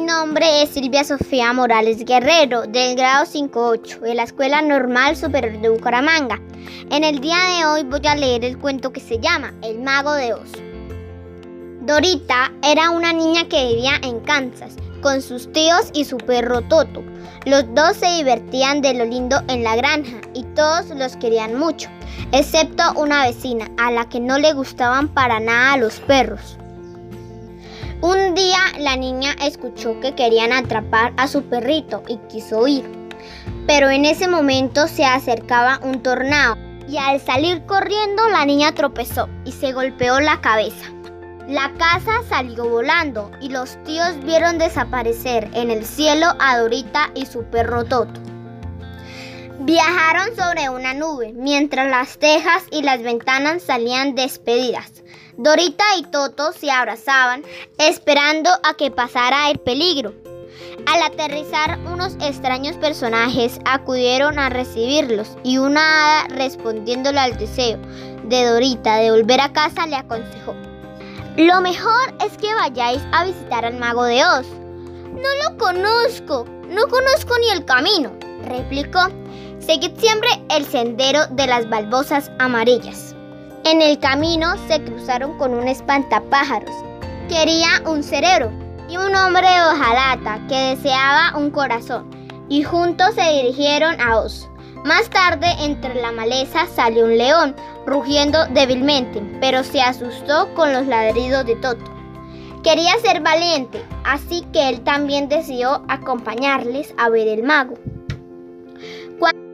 nombre es Silvia Sofía Morales Guerrero, del grado 5-8, de la Escuela Normal Superior de Bucaramanga. En el día de hoy voy a leer el cuento que se llama El Mago de Oz. Dorita era una niña que vivía en Kansas con sus tíos y su perro Toto. Los dos se divertían de lo lindo en la granja y todos los querían mucho, excepto una vecina a la que no le gustaban para nada los perros. La niña escuchó que querían atrapar a su perrito y quiso ir. Pero en ese momento se acercaba un tornado y al salir corriendo la niña tropezó y se golpeó la cabeza. La casa salió volando y los tíos vieron desaparecer en el cielo a Dorita y su perro Toto. Viajaron sobre una nube mientras las tejas y las ventanas salían despedidas. Dorita y Toto se abrazaban esperando a que pasara el peligro. Al aterrizar, unos extraños personajes acudieron a recibirlos y una hada, respondiéndole al deseo de Dorita de volver a casa, le aconsejó, lo mejor es que vayáis a visitar al mago de Oz. No lo conozco, no conozco ni el camino, replicó. Seguid siempre el sendero de las balbosas amarillas. En el camino se cruzaron con un espantapájaros. Quería un cerebro y un hombre de hojalata que deseaba un corazón, y juntos se dirigieron a Oz. Más tarde, entre la maleza salió un león, rugiendo débilmente, pero se asustó con los ladridos de Toto. Quería ser valiente, así que él también decidió acompañarles a ver el mago.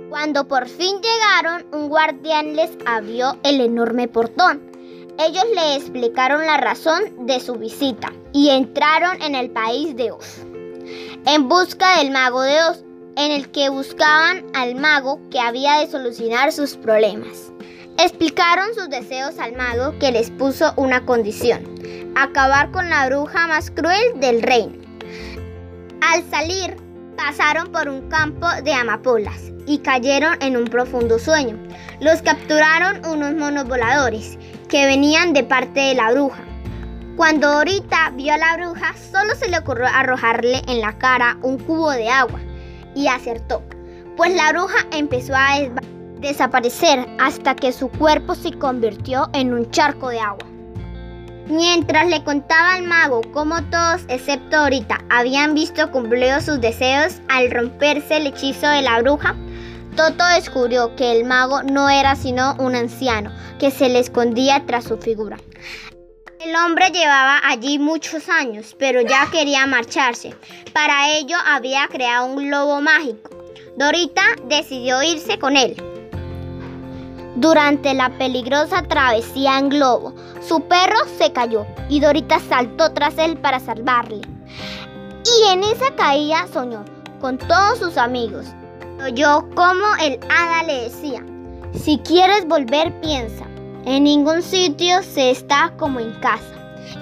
Cuando por fin llegaron, un guardián les abrió el enorme portón. Ellos le explicaron la razón de su visita y entraron en el país de Oz, en busca del mago de Oz, en el que buscaban al mago que había de solucionar sus problemas. Explicaron sus deseos al mago que les puso una condición, acabar con la bruja más cruel del reino. Al salir, pasaron por un campo de amapolas y cayeron en un profundo sueño. Los capturaron unos monos voladores que venían de parte de la bruja. Cuando Dorita vio a la bruja, solo se le ocurrió arrojarle en la cara un cubo de agua y acertó, pues la bruja empezó a desaparecer hasta que su cuerpo se convirtió en un charco de agua. Mientras le contaba al mago cómo todos, excepto Dorita, habían visto cumplidos sus deseos al romperse el hechizo de la bruja, Toto descubrió que el mago no era sino un anciano que se le escondía tras su figura. El hombre llevaba allí muchos años, pero ya quería marcharse. Para ello había creado un globo mágico. Dorita decidió irse con él. Durante la peligrosa travesía en globo, su perro se cayó y Dorita saltó tras él para salvarle. Y en esa caída soñó con todos sus amigos Oyó como el hada le decía, si quieres volver piensa, en ningún sitio se está como en casa.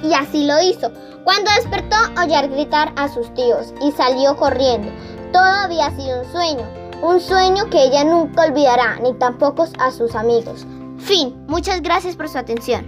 Y así lo hizo. Cuando despertó oyó gritar a sus tíos y salió corriendo. Todo había sido un sueño, un sueño que ella nunca olvidará, ni tampoco a sus amigos. Fin, muchas gracias por su atención.